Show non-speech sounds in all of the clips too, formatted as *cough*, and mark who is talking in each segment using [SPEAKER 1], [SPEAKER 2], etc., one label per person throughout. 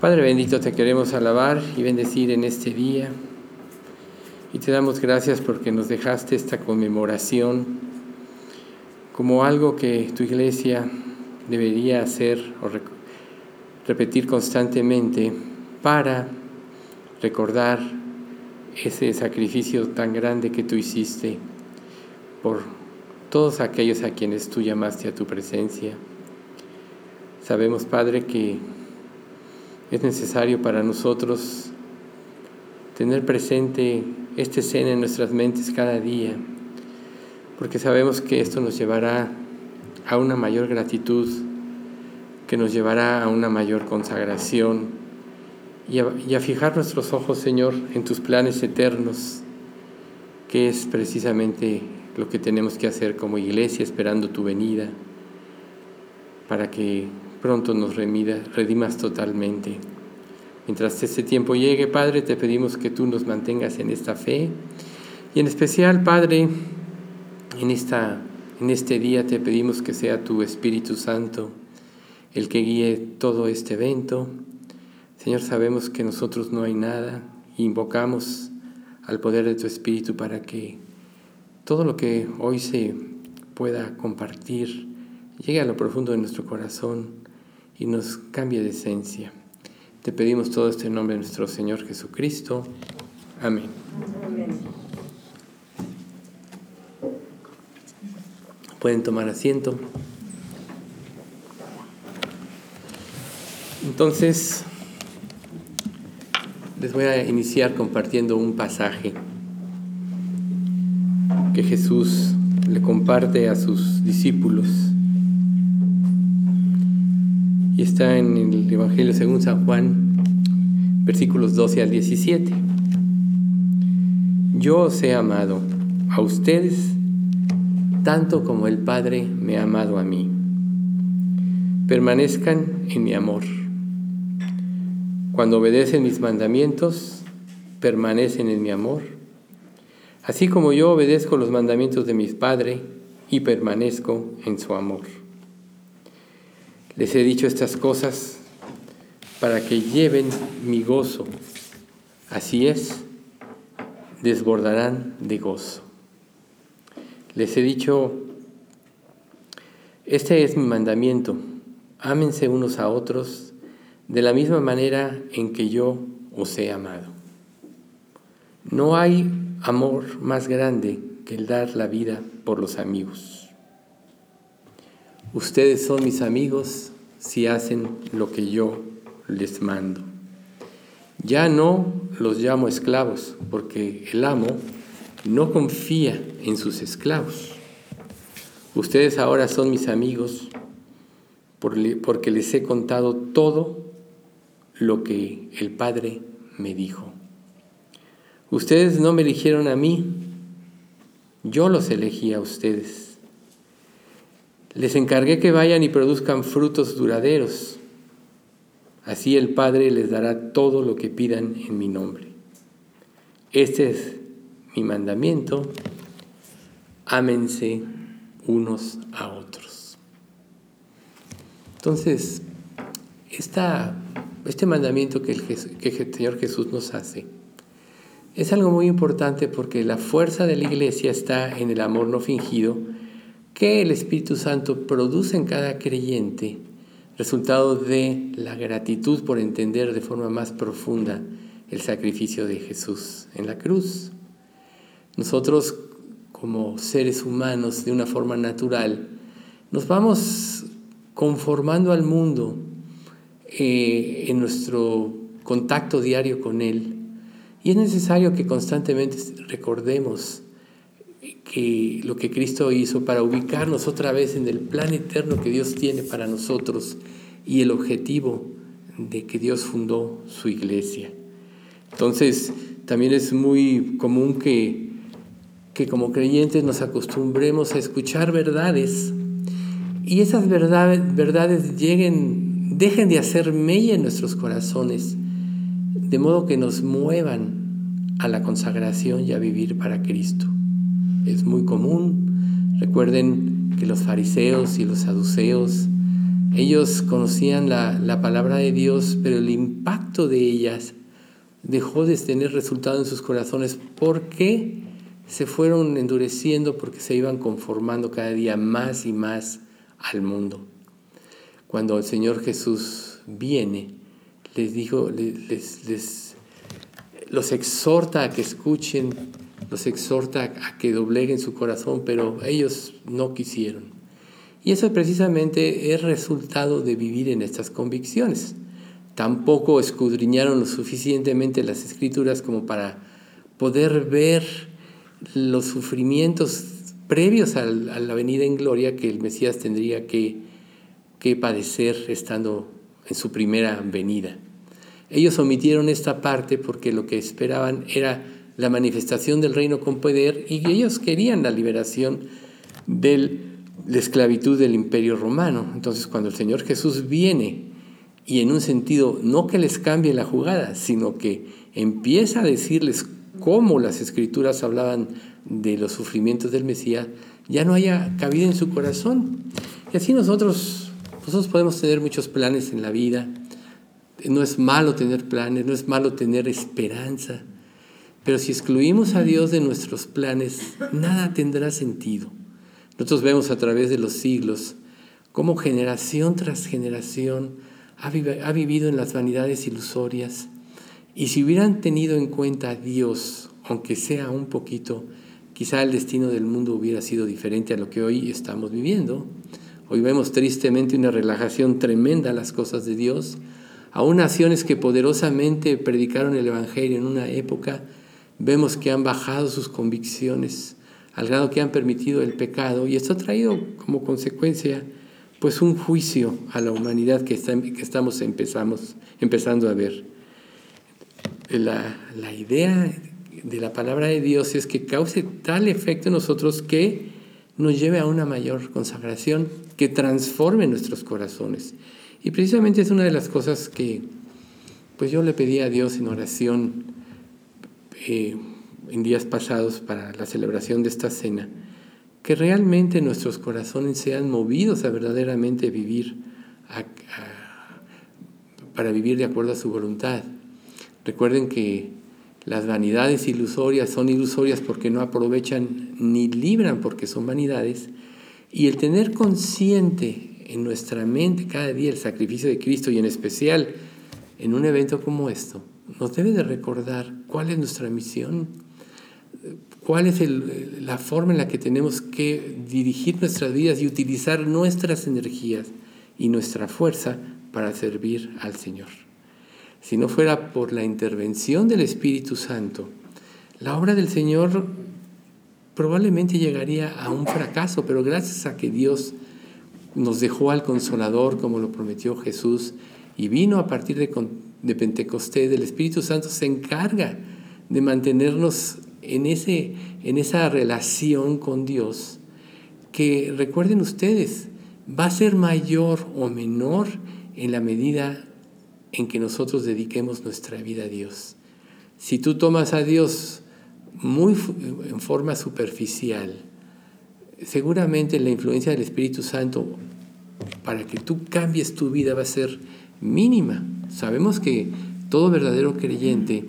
[SPEAKER 1] Padre bendito, te queremos alabar y bendecir en este día. Y te damos gracias porque nos dejaste esta conmemoración como algo que tu iglesia debería hacer o repetir constantemente para recordar ese sacrificio tan grande que tú hiciste por todos aquellos a quienes tú llamaste a tu presencia. Sabemos, Padre, que es necesario para nosotros tener presente esta escena en nuestras mentes cada día, porque sabemos que esto nos llevará a una mayor gratitud, que nos llevará a una mayor consagración. Y a, fijar nuestros ojos, Señor, en tus planes eternos, que es precisamente lo que tenemos que hacer como iglesia esperando tu venida, para que pronto nos redimas totalmente. Mientras este tiempo llegue, Padre, te pedimos que tú nos mantengas en esta fe y en especial, Padre, en, esta, en este día te pedimos que sea tu Espíritu Santo el que guíe todo este evento. Señor, sabemos que nosotros no hay nada, invocamos al poder de tu Espíritu para que todo lo que hoy se pueda compartir llegue a lo profundo de nuestro corazón y nos cambie de esencia. Te pedimos todo esto en nombre de nuestro Señor Jesucristo. Amén. Pueden tomar asiento. Entonces, les voy a iniciar compartiendo un pasaje que Jesús le comparte a sus discípulos y está en el Evangelio según San Juan, versículos 12 al 17. Yo os he amado a ustedes tanto como el Padre me ha amado a mí. Permanezcan en mi amor. Cuando obedecen mis mandamientos, permanecen en mi amor. Así como yo obedezco los mandamientos de mi Padre y permanezco en su amor. Les he dicho estas cosas para que lleven mi gozo. Así es, desbordarán de gozo. Les he dicho, este es mi mandamiento, ámense unos a otros de la misma manera en que yo os he amado. No hay amor más grande que el dar la vida por los amigos. Ustedes son mis amigos si hacen lo que yo les mando. Ya no los llamo esclavos, porque el amo no confía en sus esclavos. Ustedes ahora son mis amigos porque les he contado todo lo que el Padre me dijo. Ustedes no me eligieron a mí, yo los elegí a ustedes les encargué que vayan y produzcan frutos duraderos. Así el Padre les dará todo lo que pidan en mi nombre. Este es mi mandamiento. Ámense unos a otros. Entonces, este mandamiento que el, que el Señor Jesús nos hace es algo muy importante porque la fuerza de la iglesia está en el amor no fingido que el Espíritu Santo produce en cada creyente, resultado de la gratitud por entender de forma más profunda el sacrificio de Jesús en la cruz. Nosotros, como seres humanos, de una forma natural, nos vamos conformando al mundo eh, en nuestro contacto diario con Él. Y es necesario que constantemente recordemos que lo que Cristo hizo para ubicarnos otra vez en el plan eterno que Dios tiene para nosotros y el objetivo de que Dios fundó su iglesia. Entonces, también es muy común que, que como creyentes nos acostumbremos a escuchar verdades y esas verdades, verdades lleguen, dejen de hacer mella en nuestros corazones, de modo que nos muevan a la consagración y a vivir para Cristo es muy común. Recuerden que los fariseos y los saduceos Ellos conocían la, la palabra de Dios, pero el impacto de ellas dejó de tener resultado en sus corazones porque se fueron endureciendo, porque se iban conformando cada día más y más al mundo. Cuando el Señor Jesús viene, les dijo, les, les, los exhorta a que escuchen, los exhorta a que dobleguen su corazón, pero ellos no quisieron. Y eso precisamente es resultado de vivir en estas convicciones. Tampoco escudriñaron lo suficientemente las escrituras como para poder ver los sufrimientos previos a la venida en gloria que el Mesías tendría que, que padecer estando en su primera venida. Ellos omitieron esta parte porque lo que esperaban era la manifestación del reino con poder y ellos querían la liberación de la esclavitud del imperio romano. Entonces cuando el Señor Jesús viene y en un sentido no que les cambie la jugada, sino que empieza a decirles cómo las escrituras hablaban de los sufrimientos del Mesías, ya no haya cabida en su corazón. Y así nosotros, nosotros podemos tener muchos planes en la vida. No es malo tener planes, no es malo tener esperanza. Pero si excluimos a Dios de nuestros planes, nada tendrá sentido. Nosotros vemos a través de los siglos cómo generación tras generación ha, vivido en las vanidades ilusorias. Y si hubieran tenido en cuenta a Dios, aunque sea un poquito, quizá el destino del mundo hubiera sido diferente a lo que hoy estamos viviendo. Hoy vemos tristemente una relajación tremenda a las cosas de Dios. Aún naciones que poderosamente predicaron el Evangelio en una época, vemos que han bajado sus convicciones al grado que han permitido el pecado y esto ha traído como consecuencia pues un juicio a la humanidad que, que estamos empezamos, empezando a ver. La, la idea de la palabra de Dios es que cause tal efecto en nosotros que nos lleve a una mayor consagración, que transforme nuestros corazones. Y precisamente es una de las cosas que pues yo le pedí a Dios en oración eh, en días pasados para la celebración de esta cena, que realmente nuestros corazones sean movidos a verdaderamente vivir, para vivir de acuerdo a su voluntad. Recuerden que las vanidades ilusorias son ilusorias porque no aprovechan ni libran porque son vanidades. Y el tener consciente en nuestra mente cada día el sacrificio de Cristo y en especial en un evento como esto, nos debe de recordar cuál es nuestra misión, cuál es la forma en la que tenemos que dirigir nuestras vidas y utilizar nuestras energías y nuestra fuerza para servir al Señor. Si no fuera por la intervención del Espíritu Santo, la obra del Señor probablemente llegaría a un fracaso, pero gracias a que Dios nos dejó al consolador como lo prometió Jesús y vino a partir de, de Pentecostés, el Espíritu Santo se encarga de mantenernos en, ese, en esa relación con Dios, que recuerden ustedes, va a ser mayor o menor en la medida en que nosotros dediquemos nuestra vida a Dios. Si tú tomas a Dios muy en forma superficial, seguramente la influencia del Espíritu Santo para que tú cambies tu vida va a ser mínima. Sabemos que todo verdadero creyente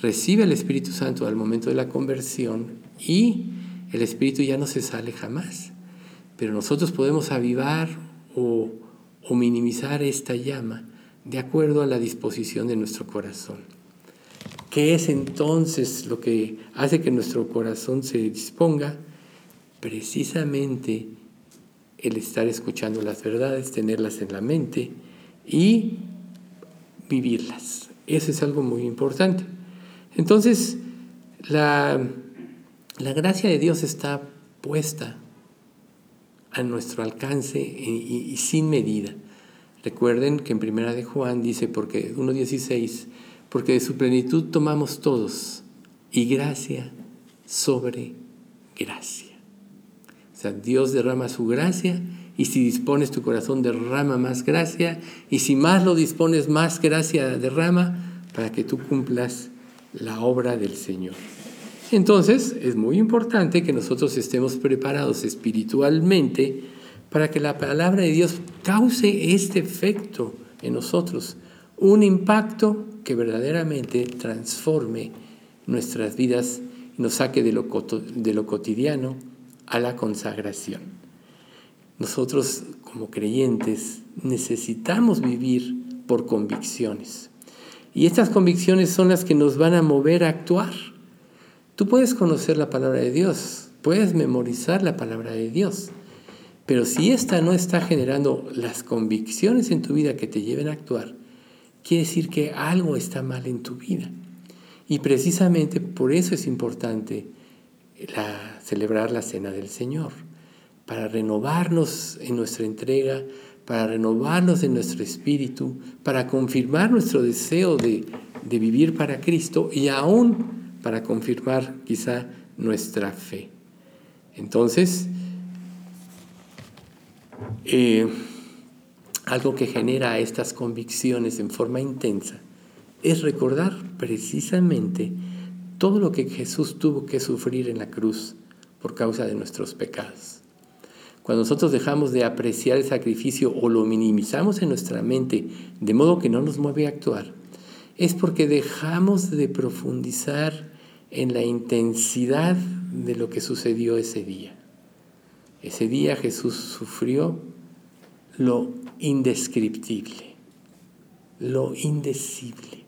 [SPEAKER 1] recibe el Espíritu Santo al momento de la conversión y el Espíritu ya no se sale jamás. Pero nosotros podemos avivar o, o minimizar esta llama de acuerdo a la disposición de nuestro corazón. ¿Qué es entonces lo que hace que nuestro corazón se disponga? Precisamente el estar escuchando las verdades, tenerlas en la mente y vivirlas. Eso es algo muy importante. Entonces, la, gracia de Dios está puesta a nuestro alcance y sin medida. Recuerden que en Primera de Juan dice, porque 1.16, porque de su plenitud tomamos todos y gracia sobre gracia. O sea, Dios derrama su gracia y si dispones tu corazón derrama más gracia y si más lo dispones más gracia derrama para que tú cumplas la obra del Señor. Entonces es muy importante que nosotros estemos preparados espiritualmente para que la palabra de Dios cause este efecto en nosotros, un impacto que verdaderamente transforme nuestras vidas y nos saque de lo, de lo cotidiano a la consagración. Nosotros como creyentes necesitamos vivir por convicciones. Y estas convicciones son las que nos van a mover a actuar. Tú puedes conocer la palabra de Dios, puedes memorizar la palabra de Dios, pero si esta no está generando las convicciones en tu vida que te lleven a actuar, quiere decir que algo está mal en tu vida. Y precisamente por eso es importante celebrar la cena del Señor, para renovarnos en nuestra entrega, para renovarnos en nuestro espíritu, para confirmar nuestro deseo de, vivir para Cristo y aún para confirmar quizá nuestra fe. Entonces, eh, algo que genera estas convicciones en forma intensa es recordar precisamente todo lo que Jesús tuvo que sufrir en la cruz por causa de nuestros pecados. Cuando nosotros dejamos de apreciar el sacrificio o lo minimizamos en nuestra mente de modo que no nos mueve a actuar, es porque dejamos de profundizar en la intensidad de lo que sucedió ese día. Ese día Jesús sufrió lo indescriptible, lo indecible,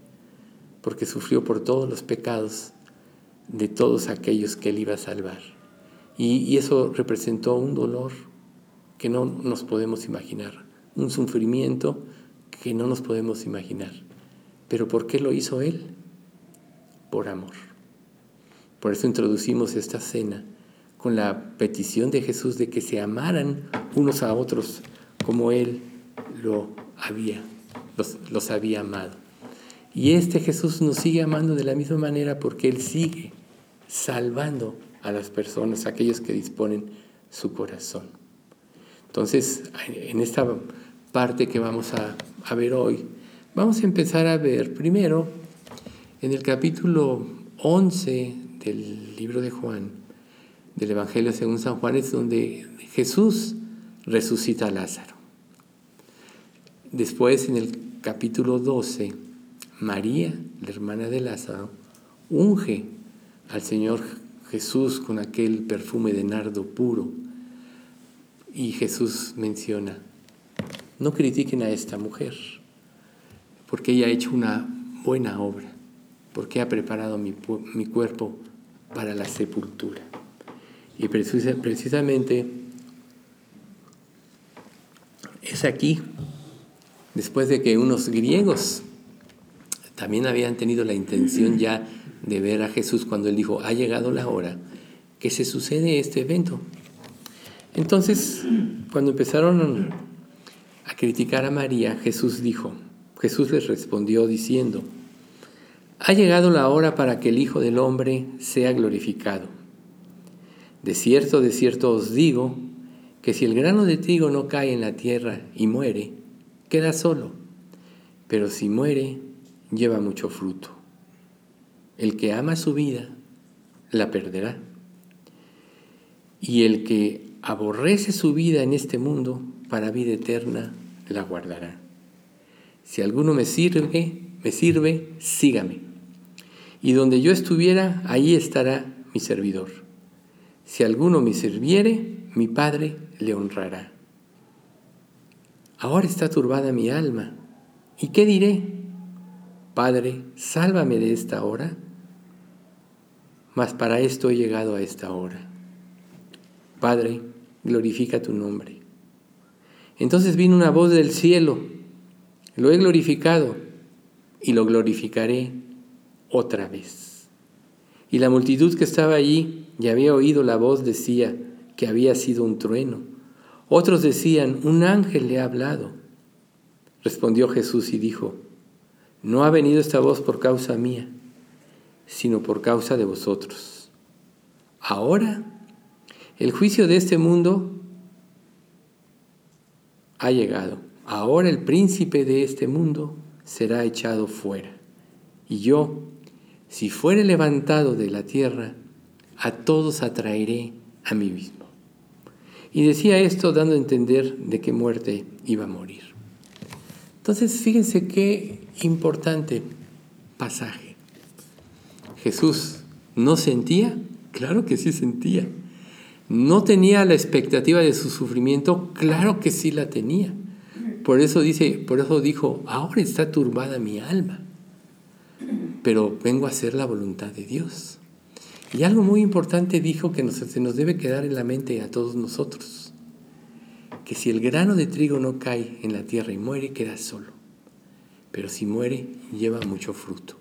[SPEAKER 1] porque sufrió por todos los pecados de todos aquellos que él iba a salvar. Y, eso representó un dolor que no nos podemos imaginar, un sufrimiento que no nos podemos imaginar. Pero ¿por qué lo hizo Él? Por amor. Por eso introducimos esta cena con la petición de Jesús de que se amaran unos a otros como Él lo había, los, los había amado. Y este Jesús nos sigue amando de la misma manera porque Él sigue salvando a las personas, a aquellos que disponen su corazón. Entonces, en esta parte que vamos a, ver hoy, vamos a empezar a ver primero en el capítulo 11 del libro de Juan, del Evangelio según San Juan, es donde Jesús resucita a Lázaro. Después, en el capítulo 12, María, la hermana de Lázaro, unge al Señor Jesús con aquel perfume de nardo puro. Y Jesús menciona, no critiquen a esta mujer, porque ella ha hecho una buena obra, porque ha preparado mi, cuerpo para la sepultura. Y precisamente es aquí, después de que unos griegos también habían tenido la intención ya de ver a Jesús cuando él dijo, ha llegado la hora que se sucede este evento. Entonces, cuando empezaron a criticar a María, Jesús dijo, Jesús les respondió diciendo, ha llegado la hora para que el Hijo del Hombre sea glorificado. De cierto, de cierto os digo, que si el grano de trigo no cae en la tierra y muere, queda solo, pero si muere, lleva mucho fruto. El que ama su vida, la perderá. Y el que aborrece su vida en este mundo, para vida eterna, la guardará. Si alguno me sirve, me sirve, sígame. Y donde yo estuviera, ahí estará mi servidor. Si alguno me sirviere, mi Padre le honrará. Ahora está turbada mi alma. ¿Y qué diré? Padre, sálvame de esta hora mas para esto he llegado a esta hora. Padre, glorifica tu nombre. Entonces vino una voz del cielo, lo he glorificado y lo glorificaré otra vez. Y la multitud que estaba allí y había oído la voz decía que había sido un trueno. Otros decían, un ángel le ha hablado. Respondió Jesús y dijo, no ha venido esta voz por causa mía sino por causa de vosotros. Ahora, el juicio de este mundo ha llegado. Ahora el príncipe de este mundo será echado fuera. Y yo, si fuere levantado de la tierra, a todos atraeré a mí mismo. Y decía esto dando a entender de qué muerte iba a morir. Entonces, fíjense qué importante pasaje. Jesús no sentía, claro que sí sentía. No tenía la expectativa de su sufrimiento, claro que sí la tenía. Por eso dice, por eso dijo, ahora está turbada mi alma, pero vengo a hacer la voluntad de Dios. Y algo muy importante dijo que se nos debe quedar en la mente a todos nosotros, que si el grano de trigo no cae en la tierra y muere, queda solo, pero si muere, lleva mucho fruto.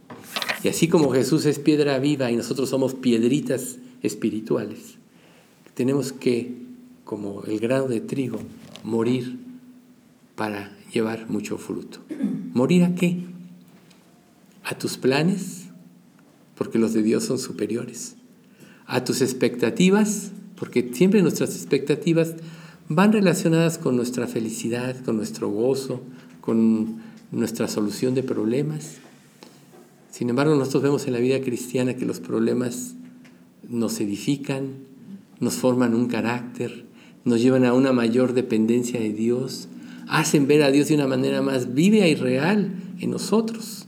[SPEAKER 1] Y así como Jesús es piedra viva y nosotros somos piedritas espirituales, tenemos que, como el grano de trigo, morir para llevar mucho fruto. ¿Morir a qué? A tus planes, porque los de Dios son superiores. A tus expectativas, porque siempre nuestras expectativas van relacionadas con nuestra felicidad, con nuestro gozo, con nuestra solución de problemas. Sin embargo, nosotros vemos en la vida cristiana que los problemas nos edifican, nos forman un carácter, nos llevan a una mayor dependencia de Dios, hacen ver a Dios de una manera más viva y real en nosotros.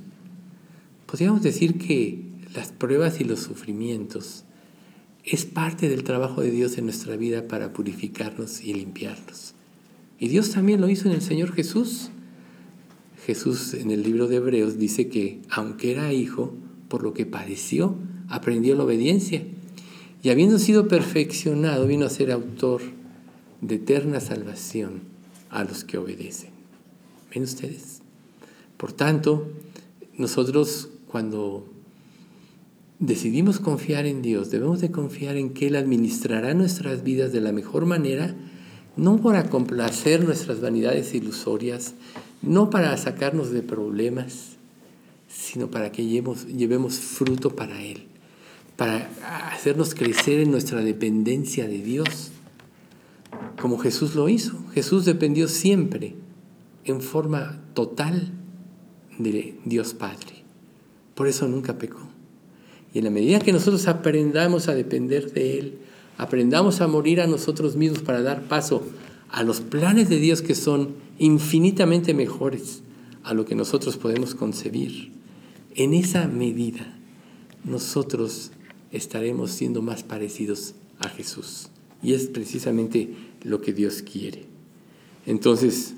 [SPEAKER 1] Podríamos decir que las pruebas y los sufrimientos es parte del trabajo de Dios en nuestra vida para purificarnos y limpiarnos. Y Dios también lo hizo en el Señor Jesús. Jesús en el libro de Hebreos dice que aunque era hijo, por lo que padeció, aprendió la obediencia. Y habiendo sido perfeccionado, vino a ser autor de eterna salvación a los que obedecen. ¿Ven ustedes? Por tanto, nosotros cuando decidimos confiar en Dios, debemos de confiar en que Él administrará nuestras vidas de la mejor manera, no para complacer nuestras vanidades ilusorias, no para sacarnos de problemas, sino para que llevemos, llevemos fruto para Él, para hacernos crecer en nuestra dependencia de Dios como Jesús lo hizo. Jesús dependió siempre en forma total de Dios Padre. Por eso nunca pecó. Y en la medida que nosotros aprendamos a depender de Él, aprendamos a morir a nosotros mismos para dar paso a los planes de Dios que son infinitamente mejores a lo que nosotros podemos concebir, en esa medida nosotros estaremos siendo más parecidos a Jesús. Y es precisamente lo que Dios quiere. Entonces,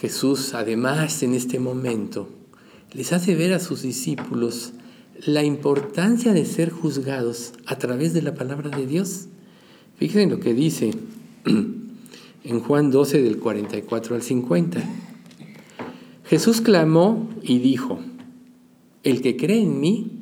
[SPEAKER 1] Jesús además en este momento les hace ver a sus discípulos la importancia de ser juzgados a través de la palabra de Dios. Fíjense lo que dice *clears throat* en Juan 12 del 44 al 50. Jesús clamó y dijo, el que cree en mí,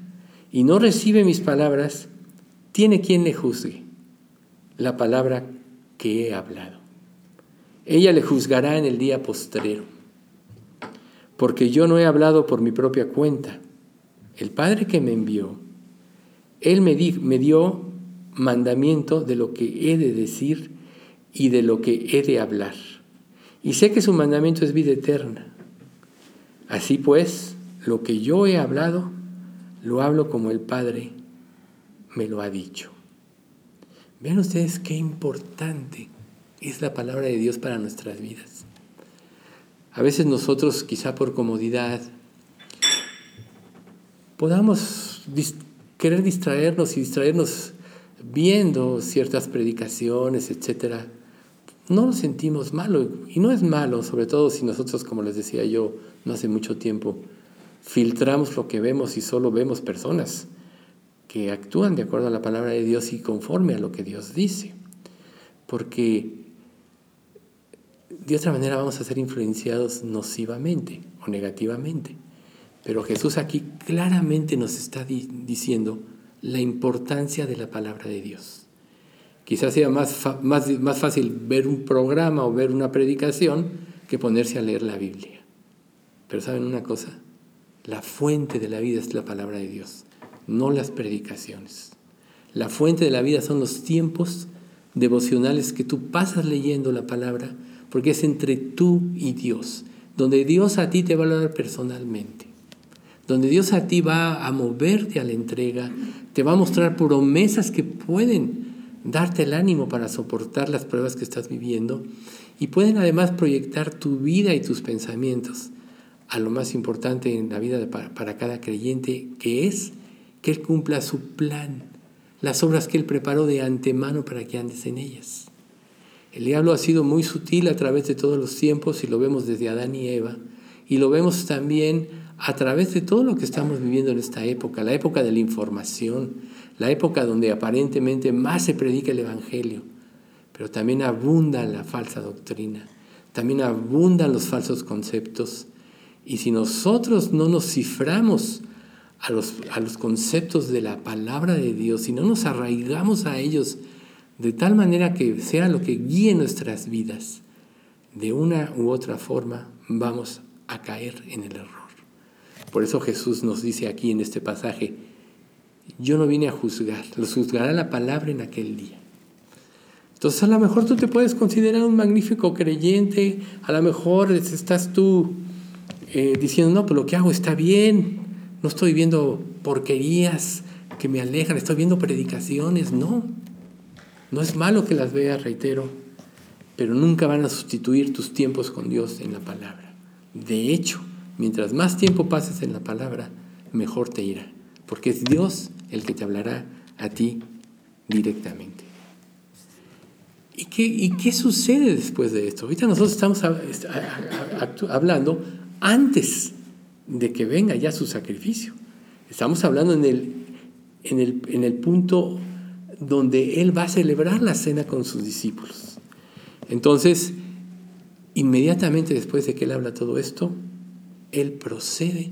[SPEAKER 1] y no recibe mis palabras, tiene quien le juzgue la palabra que he hablado. Ella le juzgará en el día postrero, porque yo no he hablado por mi propia cuenta. El Padre que me envió, Él me, me dio mandamiento de lo que he de decir y de lo que he de hablar. Y sé que su mandamiento es vida eterna. Así pues, lo que yo he hablado, lo hablo como el Padre me lo ha dicho. Vean ustedes qué importante es la palabra de Dios para nuestras vidas. A veces nosotros, quizá por comodidad, podamos querer distraernos y distraernos viendo ciertas predicaciones, etc. No lo sentimos malo, y no es malo, sobre todo si nosotros, como les decía yo no hace mucho tiempo, filtramos lo que vemos y solo vemos personas que actúan de acuerdo a la palabra de Dios y conforme a lo que Dios dice. Porque de otra manera vamos a ser influenciados nocivamente o negativamente. Pero Jesús aquí claramente nos está diciendo la importancia de la palabra de Dios. Quizás sea más, más, más fácil ver un programa o ver una predicación que ponerse a leer la Biblia. Pero ¿saben una cosa? La fuente de la vida es la palabra de Dios, no las predicaciones. La fuente de la vida son los tiempos devocionales que tú pasas leyendo la palabra, porque es entre tú y Dios, donde Dios a ti te va a hablar personalmente, donde Dios a ti va a moverte a la entrega, te va a mostrar promesas que pueden darte el ánimo para soportar las pruebas que estás viviendo y pueden además proyectar tu vida y tus pensamientos a lo más importante en la vida para, para cada creyente, que es que Él cumpla su plan, las obras que Él preparó de antemano para que andes en ellas. El diablo ha sido muy sutil a través de todos los tiempos y lo vemos desde Adán y Eva y lo vemos también a través de todo lo que estamos viviendo en esta época, la época de la información, la época donde aparentemente más se predica el Evangelio, pero también abunda la falsa doctrina, también abundan los falsos conceptos. Y si nosotros no nos ciframos a los, a los conceptos de la palabra de Dios, si no nos arraigamos a ellos de tal manera que sea lo que guíe nuestras vidas, de una u otra forma vamos a caer en el error. Por eso Jesús nos dice aquí en este pasaje, yo no vine a juzgar, los juzgará la palabra en aquel día. Entonces a lo mejor tú te puedes considerar un magnífico creyente, a lo mejor estás tú eh, diciendo, no, pero lo que hago está bien, no estoy viendo porquerías que me alejan, estoy viendo predicaciones, no. No es malo que las veas, reitero, pero nunca van a sustituir tus tiempos con Dios en la palabra. De hecho, mientras más tiempo pases en la palabra, mejor te irá porque es Dios el que te hablará a ti directamente. ¿Y qué, ¿Y qué, sucede después de esto? Ahorita nosotros estamos hablando antes de que venga ya su sacrificio. Estamos hablando en el, en el, en el punto donde Él va a celebrar la cena con sus discípulos. Entonces, inmediatamente después de que Él habla todo esto, Él procede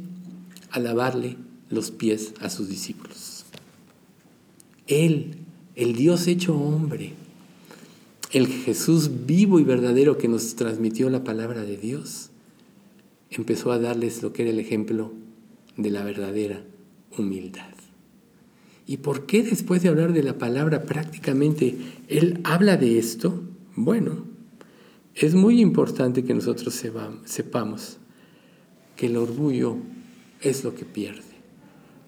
[SPEAKER 1] a lavarle los pies a sus discípulos. Él, el Dios hecho hombre, el Jesús vivo y verdadero que nos transmitió la palabra de Dios, empezó a darles lo que era el ejemplo de la verdadera humildad. ¿Y por qué después de hablar de la palabra prácticamente Él habla de esto? Bueno, es muy importante que nosotros sepamos que el orgullo es lo que pierde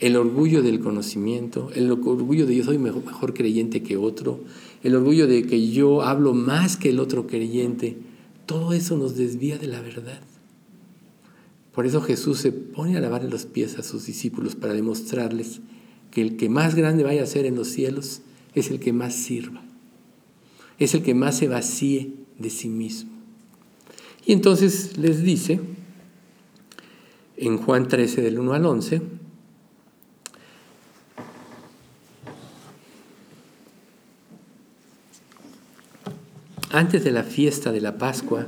[SPEAKER 1] el orgullo del conocimiento, el orgullo de yo soy mejor, creyente que otro, el orgullo de que yo hablo más que el otro creyente, todo eso nos desvía de la verdad. Por eso Jesús se pone a lavarle los pies a sus discípulos para demostrarles que el que más grande vaya a ser en los cielos es el que más sirva, es el que más se vacíe de sí mismo. Y entonces les dice en Juan 13 del 1 al 11, antes de la fiesta de la Pascua,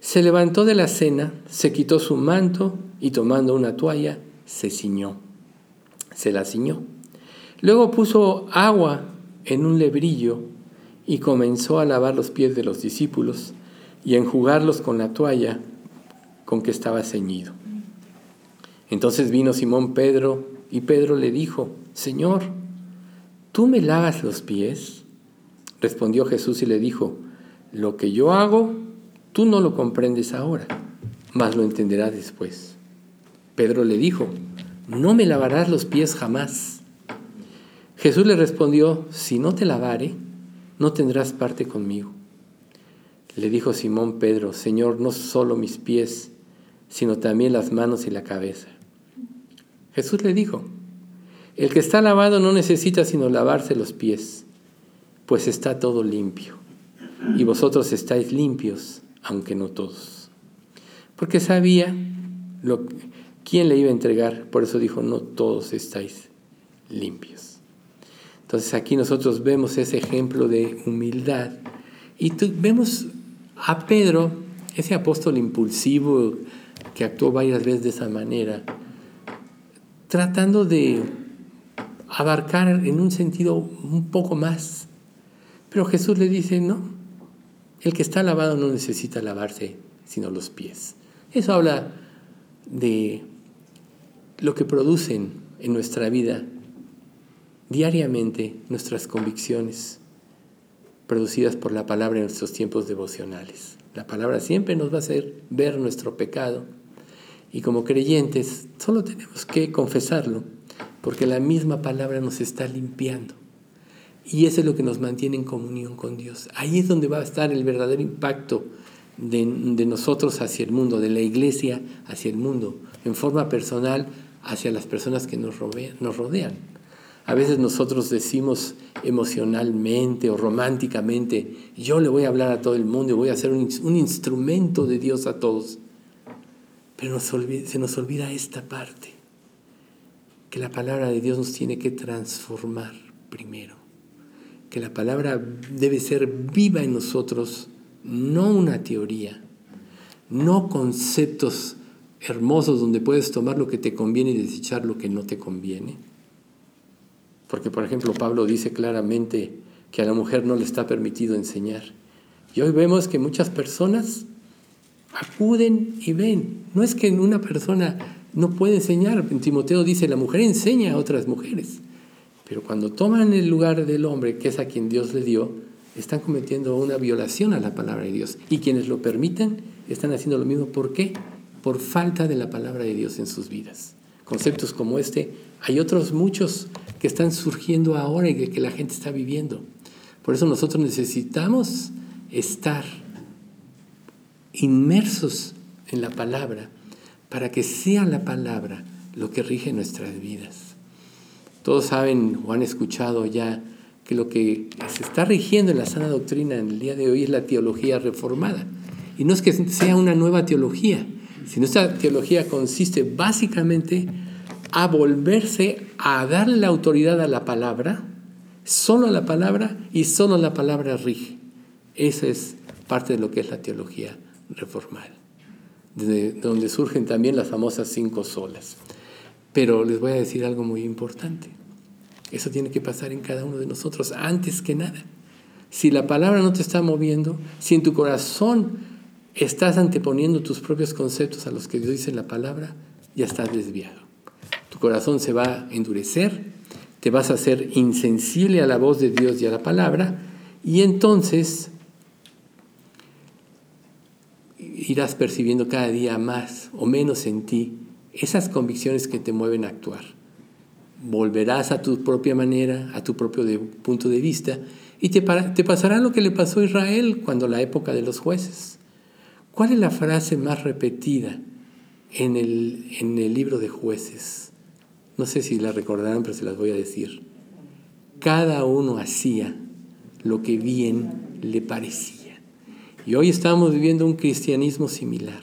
[SPEAKER 1] se levantó de la cena, se quitó su manto y tomando una toalla, se ciñó. Se la ciñó. Luego puso agua en un lebrillo y comenzó a lavar los pies de los discípulos y enjugarlos con la toalla con que estaba ceñido. Entonces vino Simón Pedro y Pedro le dijo, Señor, ¿tú me lavas los pies? Respondió Jesús y le dijo, lo que yo hago, tú no lo comprendes ahora, mas lo entenderás después. Pedro le dijo, no me lavarás los pies jamás. Jesús le respondió, si no te lavare, no tendrás parte conmigo. Le dijo Simón Pedro, Señor, no solo mis pies, sino también las manos y la cabeza. Jesús le dijo, el que está lavado no necesita sino lavarse los pies pues está todo limpio. Y vosotros estáis limpios, aunque no todos. Porque sabía quién le iba a entregar, por eso dijo, no todos estáis limpios. Entonces aquí nosotros vemos ese ejemplo de humildad y vemos a Pedro, ese apóstol impulsivo que actuó varias veces de esa manera, tratando de abarcar en un sentido un poco más. Pero Jesús le dice, no, el que está lavado no necesita lavarse sino los pies. Eso habla de lo que producen en nuestra vida diariamente nuestras convicciones producidas por la palabra en nuestros tiempos devocionales. La palabra siempre nos va a hacer ver nuestro pecado y como creyentes solo tenemos que confesarlo porque la misma palabra nos está limpiando. Y eso es lo que nos mantiene en comunión con Dios. Ahí es donde va a estar el verdadero impacto de, nosotros hacia el mundo, de la iglesia hacia el mundo, en forma personal hacia las personas que nos, rodean. A veces nosotros decimos emocionalmente o románticamente, yo le voy a hablar a todo el mundo y voy a ser un, un instrumento de Dios a todos. Pero se nos olvida esta parte, que la palabra de Dios nos tiene que transformar primero, que la palabra debe ser viva en nosotros, no una teoría, no conceptos hermosos donde puedes tomar lo que te conviene y desechar lo que no te conviene. Porque, por ejemplo, Pablo dice claramente que a la mujer no le está permitido enseñar. Y hoy vemos que muchas personas acuden y ven. No es que una persona no puede enseñar. Timoteo dice, la mujer enseña a otras mujeres. Pero cuando toman el lugar del hombre, que es a quien Dios le dio, están cometiendo una violación a la palabra de Dios. Y quienes lo permiten están haciendo lo mismo. ¿Por qué? Por falta de la palabra de Dios en sus vidas. Conceptos como este, hay otros muchos que están surgiendo ahora y que la gente está viviendo. Por eso nosotros necesitamos estar inmersos en la palabra para que sea la palabra lo que rige nuestras vidas. Todos saben o han escuchado ya que lo que se está rigiendo en la sana doctrina en el día de hoy es la teología reformada. Y no es que sea una nueva teología, sino esta teología consiste básicamente a volverse a darle la autoridad a la palabra, solo a la palabra y solo la palabra rige. Esa es parte de lo que es la teología reformar, de donde surgen también las famosas cinco solas. Pero les voy a decir algo muy importante. Eso tiene que pasar en cada uno de nosotros antes que nada. Si la palabra no te está moviendo, si en tu corazón estás anteponiendo tus propios conceptos a los que Dios dice en la palabra, ya estás desviado. Tu corazón se va a endurecer, te vas a hacer insensible a la voz de Dios y a la palabra, y entonces irás percibiendo cada día más o menos en ti esas convicciones que te mueven a actuar. Volverás a tu propia manera, a tu propio punto de vista, y te, te pasará lo que le pasó a Israel cuando la época de los jueces. ¿Cuál es la frase más repetida en el, en el libro de jueces? No sé si la recordarán, pero se las voy a decir. Cada uno hacía lo que bien le parecía. Y hoy estamos viviendo un cristianismo similar.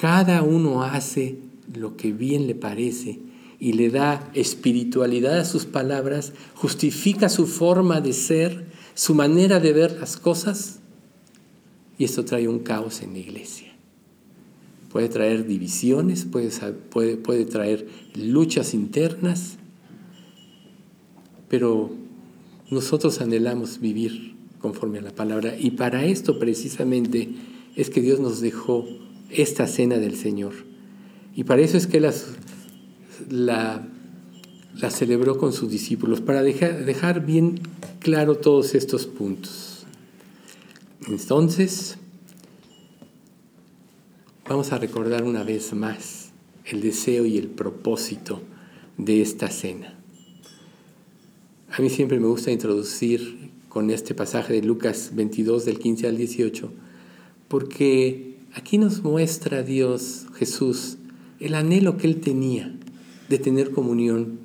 [SPEAKER 1] Cada uno hace lo que bien le parece y le da espiritualidad a sus palabras, justifica su forma de ser, su manera de ver las cosas, y esto trae un caos en la iglesia. Puede traer divisiones, puede, puede, puede traer luchas internas, pero nosotros anhelamos vivir conforme a la palabra. Y para esto precisamente es que Dios nos dejó esta cena del Señor. Y para eso es que las, la, la celebró con sus discípulos, para dejar, dejar bien claro todos estos puntos. Entonces, vamos a recordar una vez más el deseo y el propósito de esta cena. A mí siempre me gusta introducir con este pasaje de Lucas 22 del 15 al 18, porque aquí nos muestra Dios, Jesús, el anhelo que él tenía de tener comunión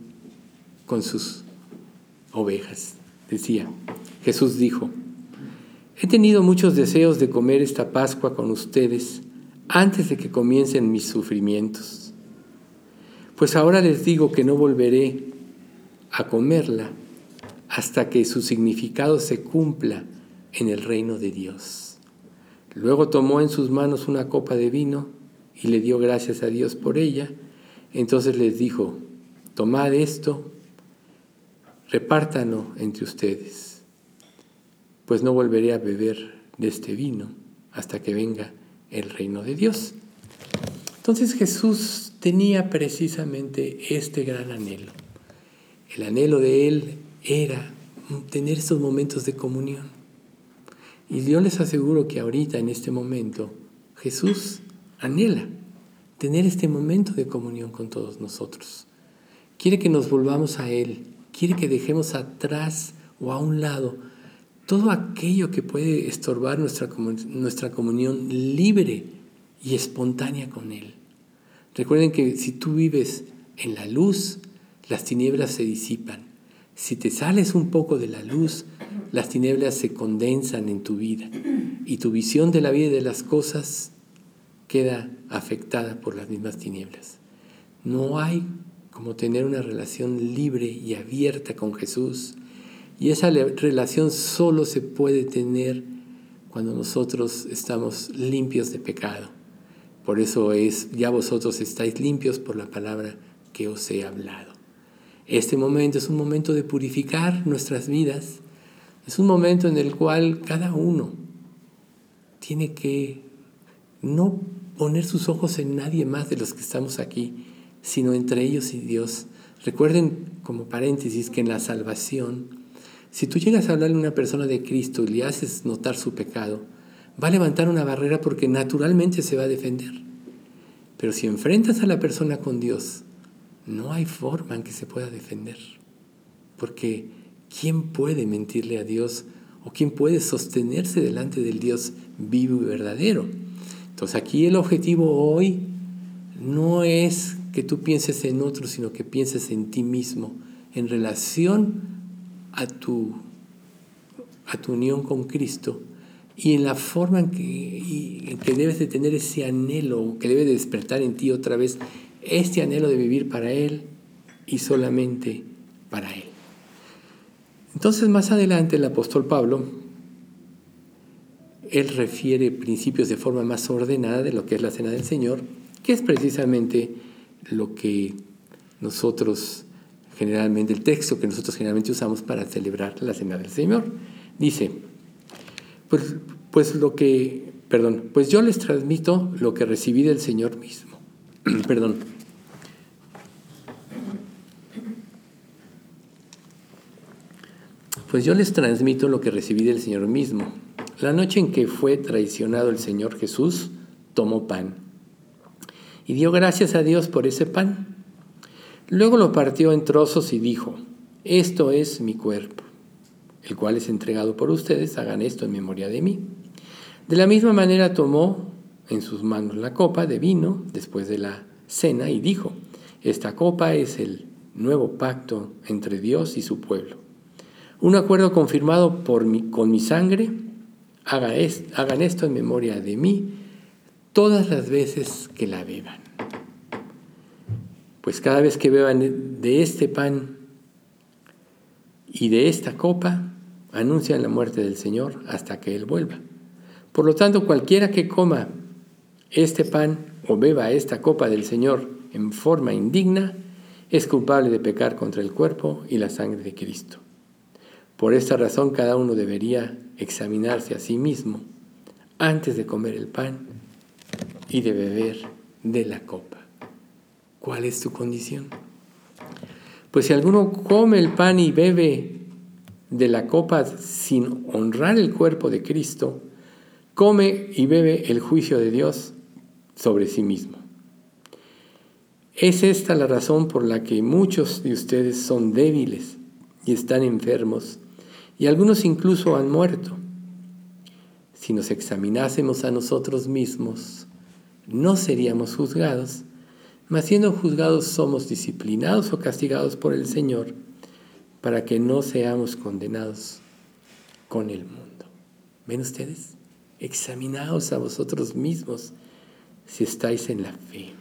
[SPEAKER 1] con sus ovejas. decía, Jesús dijo, he tenido muchos deseos de comer esta Pascua con ustedes antes de que comiencen mis sufrimientos. Pues ahora les digo que no volveré a comerla hasta que su significado se cumpla en el reino de Dios. Luego tomó en sus manos una copa de vino y le dio gracias a Dios por ella. Entonces les dijo, tomad esto, repártanlo entre ustedes, pues no volveré a beber de este vino hasta que venga el reino de Dios. Entonces Jesús tenía precisamente este gran anhelo. El anhelo de él era tener estos momentos de comunión. Y yo les aseguro que ahorita, en este momento, Jesús anhela tener este momento de comunión con todos nosotros. Quiere que nos volvamos a Él, quiere que dejemos atrás o a un lado todo aquello que puede estorbar nuestra, nuestra comunión libre y espontánea con Él. Recuerden que si tú vives en la luz, las tinieblas se disipan. Si te sales un poco de la luz, las tinieblas se condensan en tu vida y tu visión de la vida y de las cosas queda afectada por las mismas tinieblas. No hay como tener una relación libre y abierta con Jesús y esa relación solo se puede tener cuando nosotros estamos limpios de pecado. Por eso es, ya vosotros estáis limpios por la palabra que os he hablado. Este momento es un momento de purificar nuestras vidas. Es un momento en el cual cada uno tiene que no poner sus ojos en nadie más de los que estamos aquí, sino entre ellos y Dios. Recuerden como paréntesis que en la salvación si tú llegas a hablarle a una persona de Cristo y le haces notar su pecado, va a levantar una barrera porque naturalmente se va a defender. Pero si enfrentas a la persona con Dios, no hay forma en que se pueda defender. Porque ¿quién puede mentirle a Dios o quién puede sostenerse delante del Dios vivo y verdadero? Entonces aquí el objetivo hoy no es que tú pienses en otro, sino que pienses en ti mismo en relación a tu, a tu unión con Cristo y en la forma en que, que debes de tener ese anhelo, que debe de despertar en ti otra vez, este anhelo de vivir para Él y solamente para Él. Entonces más adelante el apóstol Pablo, él refiere principios de forma más ordenada de lo que es la cena del Señor, que es precisamente lo que nosotros generalmente, el texto que nosotros generalmente usamos para celebrar la Cena del Señor. Dice, pues, pues lo que, perdón, pues yo les transmito lo que recibí del Señor mismo. *clears throat* perdón. Pues yo les transmito lo que recibí del Señor mismo. La noche en que fue traicionado el Señor Jesús, tomó pan y dio gracias a Dios por ese pan Luego lo partió en trozos y dijo, esto es mi cuerpo, el cual es entregado por ustedes, hagan esto en memoria de mí. De la misma manera tomó en sus manos la copa de vino después de la cena y dijo, esta copa es el nuevo pacto entre Dios y su pueblo. Un acuerdo confirmado por con mi sangre, hagan esto en memoria de mí todas las veces que la beban. Pues cada vez que beban de este pan y de esta copa, anuncian la muerte del Señor hasta que Él vuelva. Por lo tanto, cualquiera que coma este pan o beba esta copa del Señor en forma indigna, es culpable de pecar contra el cuerpo y la sangre de Cristo. Por esta razón cada uno debería examinarse a sí mismo antes de comer el pan y de beber de la copa. ¿Cuál es tu condición? Pues si alguno come el pan y bebe de la copa sin honrar el cuerpo de Cristo, come y bebe el juicio de Dios sobre sí mismo. Es esta la razón por la que muchos de ustedes son débiles y están enfermos, y algunos incluso han muerto. Si nos examinásemos a nosotros mismos, no seríamos juzgados, mas siendo juzgados somos disciplinados o castigados por el Señor, para que no seamos condenados con el mundo. ¿Ven ustedes? Examinaos a vosotros mismos si estáis en la fe.